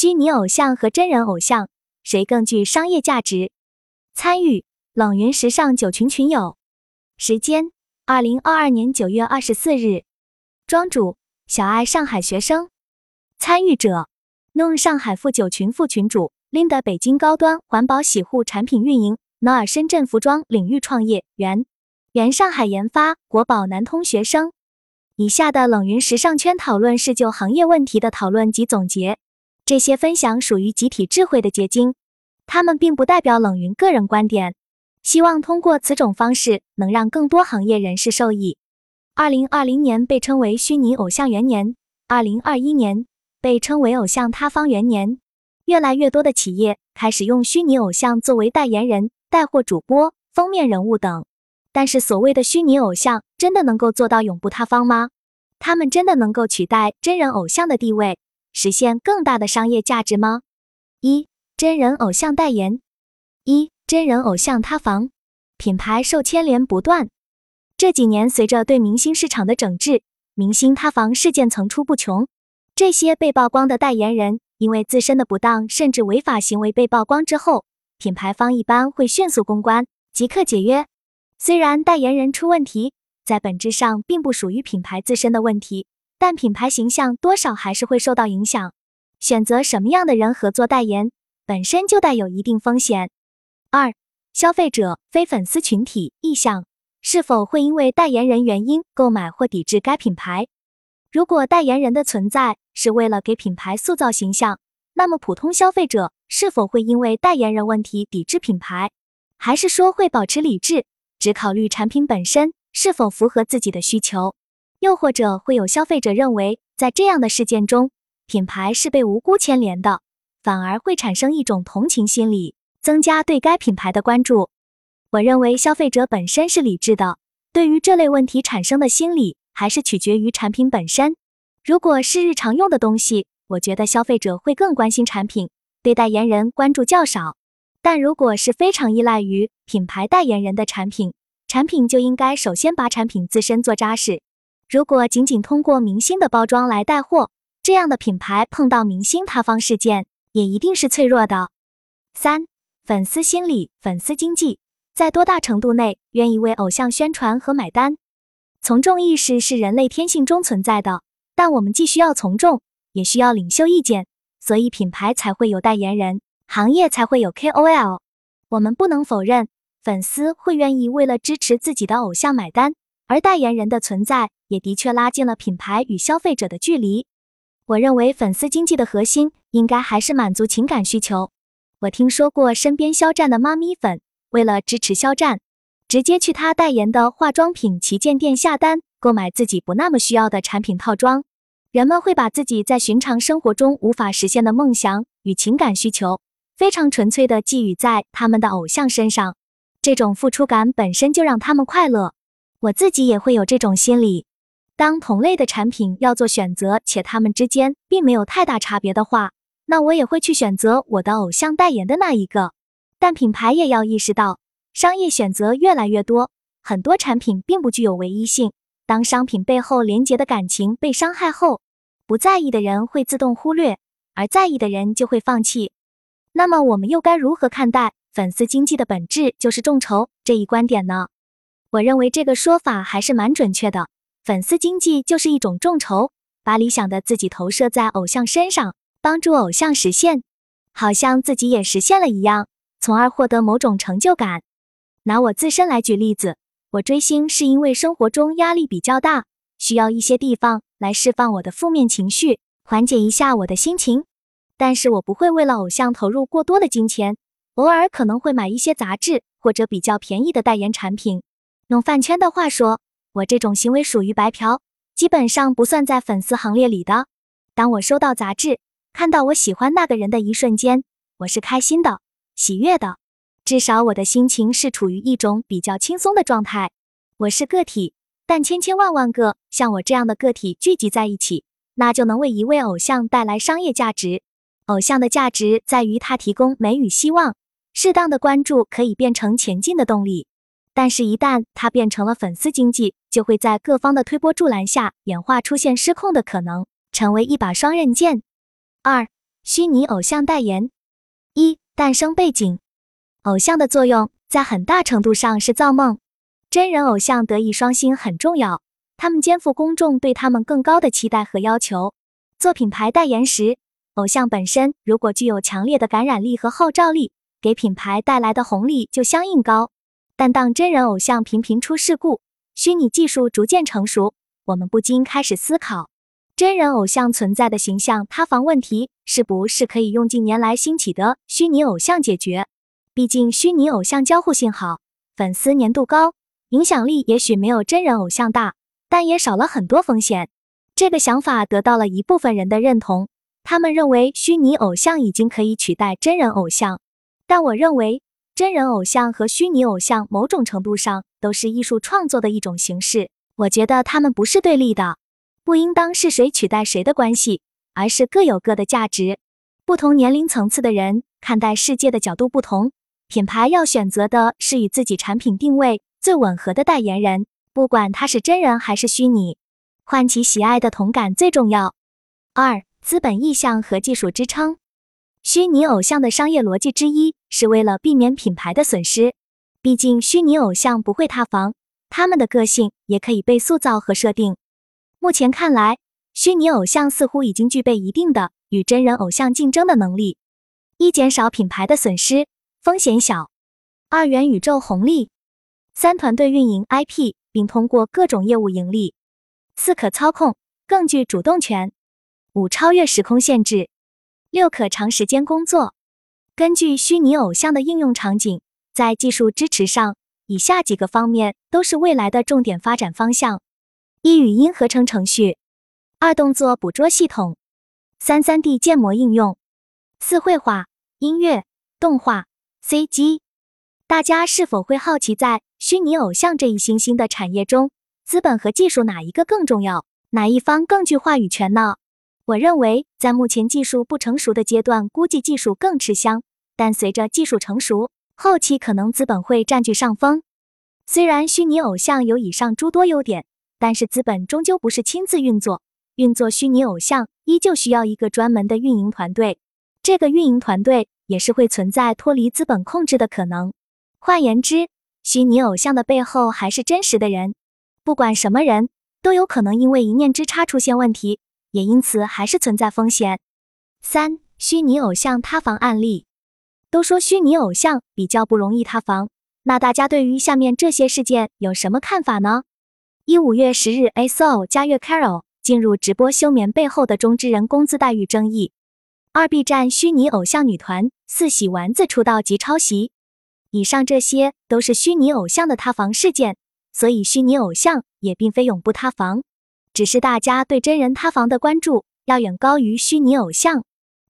虚拟偶像和真人偶像谁更具商业价值？参与冷云时尚九群群友，时间二零二二年九月二十四日，庄主小爱上海学生，参与者 Noon 上海副九群副群主 Linda 北京高端环保洗护产品运营 Noah 深圳服装领域创业员。原上海研发国宝南通学生。以下的冷云时尚圈讨论是就行业问题的讨论及总结，这些分享属于集体智慧的结晶，他们并不代表冷云个人观点。希望通过此种方式能让更多行业人士受益。二零二零年被称为虚拟偶像元年，二零二一年被称为偶像塌方元年。越来越多的企业开始用虚拟偶像作为代言人、带货主播、封面人物等。但是，所谓的虚拟偶像真的能够做到永不塌方吗？他们真的能够取代真人偶像的地位，实现更大的商业价值吗？一、真人偶像代言。一、真人偶像塌房，品牌受牵连不断。这几年，随着对明星市场的整治，明星塌房事件层出不穷。这些被曝光的代言人，因为自身的不当甚至违法行为被曝光之后，品牌方一般会迅速公关，即刻解约。虽然代言人出问题，在本质上并不属于品牌自身的问题，但品牌形象多少还是会受到影响。选择什么样的人合作代言，本身就带有一定风险。二、消费者非粉丝群体意向是否会因为代言人原因购买或抵制该品牌？如果代言人的存在是为了给品牌塑造形象，那么普通消费者是否会因为代言人问题抵制品牌，还是说会保持理智？只考虑产品本身是否符合自己的需求，又或者会有消费者认为，在这样的事件中，品牌是被无辜牵连的，反而会产生一种同情心理，增加对该品牌的关注。我认为消费者本身是理智的，对于这类问题产生的心理，还是取决于产品本身。如果是日常用的东西，我觉得消费者会更关心产品，对代言人关注较少。但如果是非常依赖于品牌代言人的产品，产品就应该首先把产品自身做扎实。如果仅仅通过明星的包装来带货，这样的品牌碰到明星塌方事件，也一定是脆弱的。三、粉丝心理、粉丝经济，在多大程度内愿意为偶像宣传和买单？从众意识是人类天性中存在的，但我们既需要从众，也需要领袖意见，所以品牌才会有代言人。行业才会有 KOL，我们不能否认，粉丝会愿意为了支持自己的偶像买单，而代言人的存在也的确拉近了品牌与消费者的距离。我认为粉丝经济的核心应该还是满足情感需求。我听说过身边肖战的妈咪粉，为了支持肖战，直接去他代言的化妆品旗舰店下单购买自己不那么需要的产品套装。人们会把自己在寻常生活中无法实现的梦想与情感需求。非常纯粹的寄予在他们的偶像身上，这种付出感本身就让他们快乐。我自己也会有这种心理。当同类的产品要做选择，且他们之间并没有太大差别的话，那我也会去选择我的偶像代言的那一个。但品牌也要意识到，商业选择越来越多，很多产品并不具有唯一性。当商品背后连结的感情被伤害后，不在意的人会自动忽略，而在意的人就会放弃。那么我们又该如何看待粉丝经济的本质就是众筹这一观点呢？我认为这个说法还是蛮准确的。粉丝经济就是一种众筹，把理想的自己投射在偶像身上，帮助偶像实现，好像自己也实现了一样，从而获得某种成就感。拿我自身来举例子，我追星是因为生活中压力比较大，需要一些地方来释放我的负面情绪，缓解一下我的心情。但是我不会为了偶像投入过多的金钱，偶尔可能会买一些杂志或者比较便宜的代言产品。用饭圈的话说，我这种行为属于白嫖，基本上不算在粉丝行列里的。当我收到杂志，看到我喜欢那个人的一瞬间，我是开心的、喜悦的，至少我的心情是处于一种比较轻松的状态。我是个体，但千千万万个像我这样的个体聚集在一起，那就能为一位偶像带来商业价值。偶像的价值在于他提供美与希望，适当的关注可以变成前进的动力。但是，一旦它变成了粉丝经济，就会在各方的推波助澜下演化出现失控的可能，成为一把双刃剑。二、虚拟偶像代言。一、诞生背景。偶像的作用在很大程度上是造梦。真人偶像德艺双馨很重要，他们肩负公众对他们更高的期待和要求。做品牌代言时，偶像本身如果具有强烈的感染力和号召力，给品牌带来的红利就相应高。但当真人偶像频频出事故，虚拟技术逐渐成熟，我们不禁开始思考。真人偶像存在的形象塌房问题，是不是可以用近年来兴起的虚拟偶像解决？毕竟虚拟偶像交互性好，粉丝粘度高，影响力也许没有真人偶像大，但也少了很多风险。这个想法得到了一部分人的认同，他们认为虚拟偶像已经可以取代真人偶像。但我认为，真人偶像和虚拟偶像某种程度上都是艺术创作的一种形式，我觉得他们不是对立的。不应当是谁取代谁的关系，而是各有各的价值。不同年龄层次的人看待世界的角度不同，品牌要选择的是与自己产品定位最吻合的代言人，不管他是真人还是虚拟，唤起喜爱的同感最重要。二、资本意向和技术支撑。虚拟偶像的商业逻辑之一是为了避免品牌的损失，毕竟虚拟偶像不会塌房，他们的个性也可以被塑造和设定。目前看来，虚拟偶像似乎已经具备一定的与真人偶像竞争的能力。一、减少品牌的损失，风险小；二、元宇宙红利；三、团队运营 IP 并通过各种业务盈利；四、可操控，更具主动权；五、超越时空限制；六、可长时间工作。根据虚拟偶像的应用场景，在技术支持上，以下几个方面都是未来的重点发展方向。一语音合成程序，二动作捕捉系统，三三 D 建模应用，四绘画、音乐、动画、CG。大家是否会好奇，在虚拟偶像这一新兴的产业中，资本和技术哪一个更重要？哪一方更具话语权呢？我认为，在目前技术不成熟的阶段，估计技术更吃香；但随着技术成熟，后期可能资本会占据上风。虽然虚拟偶像有以上诸多优点。但是资本终究不是亲自运作，运作虚拟偶像依旧需要一个专门的运营团队，这个运营团队也是会存在脱离资本控制的可能。换言之，虚拟偶像的背后还是真实的人，不管什么人都有可能因为一念之差出现问题，也因此还是存在风险。三、虚拟偶像塌房案例，都说虚拟偶像比较不容易塌房，那大家对于下面这些事件有什么看法呢？一五月十日，A.S.O. 加月 Carol 进入直播休眠背后的中之人工资待遇争议。二 B 站虚拟偶像女团四喜丸子出道即抄袭。以上这些都是虚拟偶像的塌房事件，所以虚拟偶像也并非永不塌房，只是大家对真人塌房的关注要远高于虚拟偶像。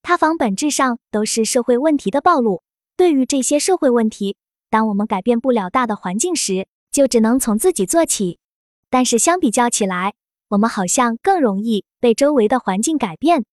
塌房本质上都是社会问题的暴露。对于这些社会问题，当我们改变不了大的环境时，就只能从自己做起。但是相比较起来，我们好像更容易被周围的环境改变。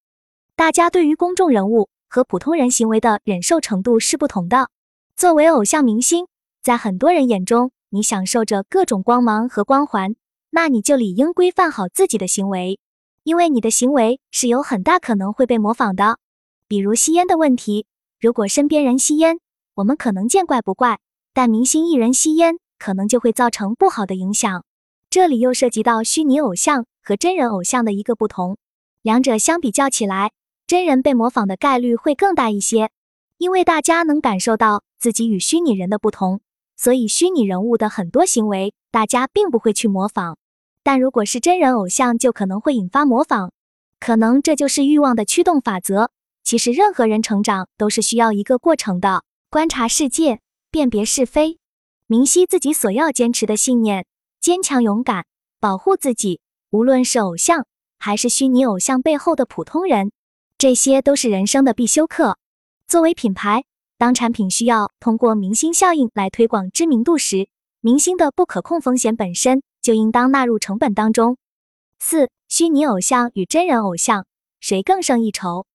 大家对于公众人物和普通人行为的忍受程度是不同的。作为偶像明星，在很多人眼中，你享受着各种光芒和光环，那你就理应规范好自己的行为，因为你的行为是有很大可能会被模仿的。比如吸烟的问题，如果身边人吸烟，我们可能见怪不怪，但明星艺人吸烟，可能就会造成不好的影响。这里又涉及到虚拟偶像和真人偶像的一个不同，两者相比较起来，真人被模仿的概率会更大一些，因为大家能感受到自己与虚拟人的不同，所以虚拟人物的很多行为大家并不会去模仿。但如果是真人偶像，就可能会引发模仿，可能这就是欲望的驱动法则。其实任何人成长都是需要一个过程的，观察世界，辨别是非，明晰自己所要坚持的信念。坚强勇敢，保护自己。无论是偶像，还是虚拟偶像背后的普通人，这些都是人生的必修课。作为品牌，当产品需要通过明星效应来推广知名度时，明星的不可控风险本身就应当纳入成本当中。四、虚拟偶像与真人偶像谁更胜一筹？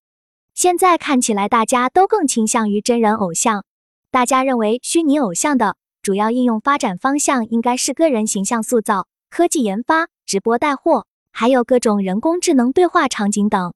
现在看起来，大家都更倾向于真人偶像。大家认为虚拟偶像的。主要应用发展方向应该是个人形象塑造、科技研发、直播带货，还有各种人工智能对话场景等。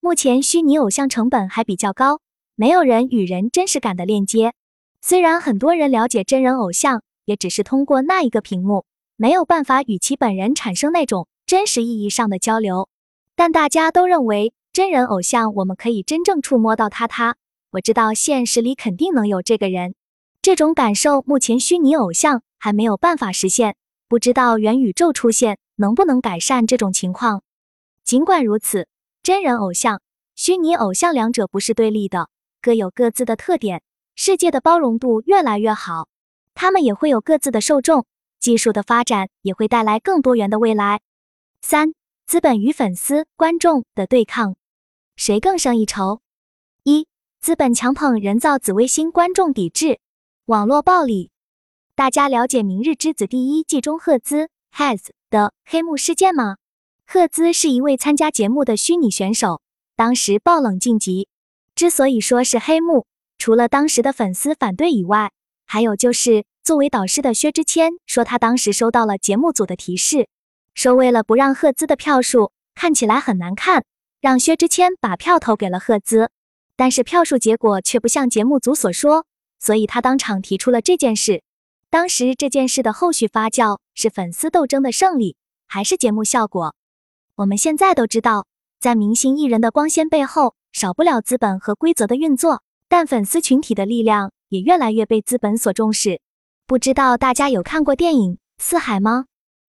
目前虚拟偶像成本还比较高，没有人与人真实感的链接。虽然很多人了解真人偶像，也只是通过那一个屏幕，没有办法与其本人产生那种真实意义上的交流。但大家都认为真人偶像我们可以真正触摸到他。他，我知道现实里肯定能有这个人。这种感受目前虚拟偶像还没有办法实现，不知道元宇宙出现能不能改善这种情况。尽管如此。真人偶像、虚拟偶像两者不是对立的，各有各自的特点。世界的包容度越来越好，他们也会有各自的受众。技术的发展也会带来更多元的未来。三、资本与粉丝、观众的对抗，谁更胜一筹？一、资本强捧人造紫微星，观众抵制网络暴力。大家了解《明日之子》第一季中赫兹 has 的黑幕事件吗？赫兹是一位参加节目的虚拟选手，当时爆冷晋级。之所以说是黑幕，除了当时的粉丝反对以外，还有就是作为导师的薛之谦说，他当时收到了节目组的提示，说为了不让赫兹的票数看起来很难看，让薛之谦把票投给了赫兹。但是票数结果却不像节目组所说，所以他当场提出了这件事。当时这件事的后续发酵是粉丝斗争的胜利，还是节目效果？我们现在都知道，在明星艺人的光鲜背后，少不了资本和规则的运作。但粉丝群体的力量也越来越被资本所重视。不知道大家有看过电影《四海》吗？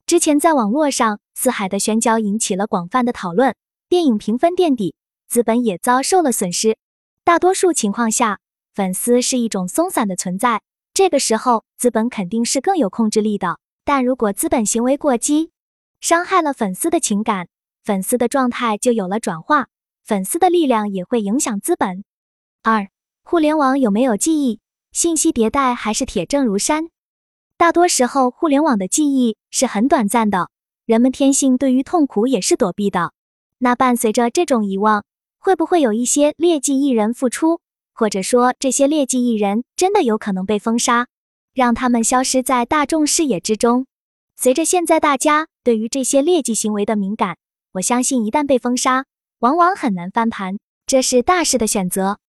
之前在网络上，《四海》的宣教引起了广泛的讨论，电影评分垫底，资本也遭受了损失。大多数情况下，粉丝是一种松散的存在，这个时候资本肯定是更有控制力的。但如果资本行为过激，伤害了粉丝的情感。粉丝的状态就有了转化，粉丝的力量也会影响资本。二、互联网有没有记忆？信息迭代还是铁证如山？大多时候，互联网的记忆是很短暂的，人们天性对于痛苦也是躲避的。那伴随着这种遗忘，会不会有一些劣迹艺人复出？或者说，这些劣迹艺人真的有可能被封杀，让他们消失在大众视野之中？随着现在大家对于这些劣迹行为的敏感。我相信，一旦被封杀，往往很难翻盘，这是大势的选择。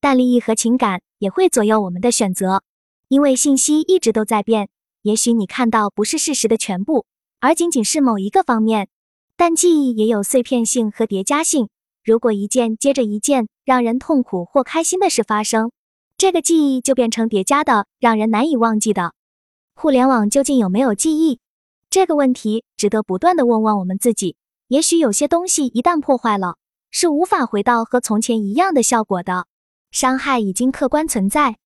但利益和情感也会左右我们的选择，因为信息一直都在变。也许你看到不是事实的全部，而仅仅是某一个方面。但记忆也有碎片性和叠加性，如果一件接着一件让人痛苦或开心的事发生，这个记忆就变成叠加的，让人难以忘记的。互联网究竟有没有记忆？这个问题值得不断的问问我们自己。也许有些东西一旦破坏了，是无法回到和从前一样的效果的，伤害已经客观存在。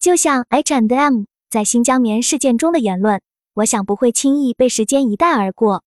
就像 H and M 在新疆棉事件中的言论，我想不会轻易被时间一带而过。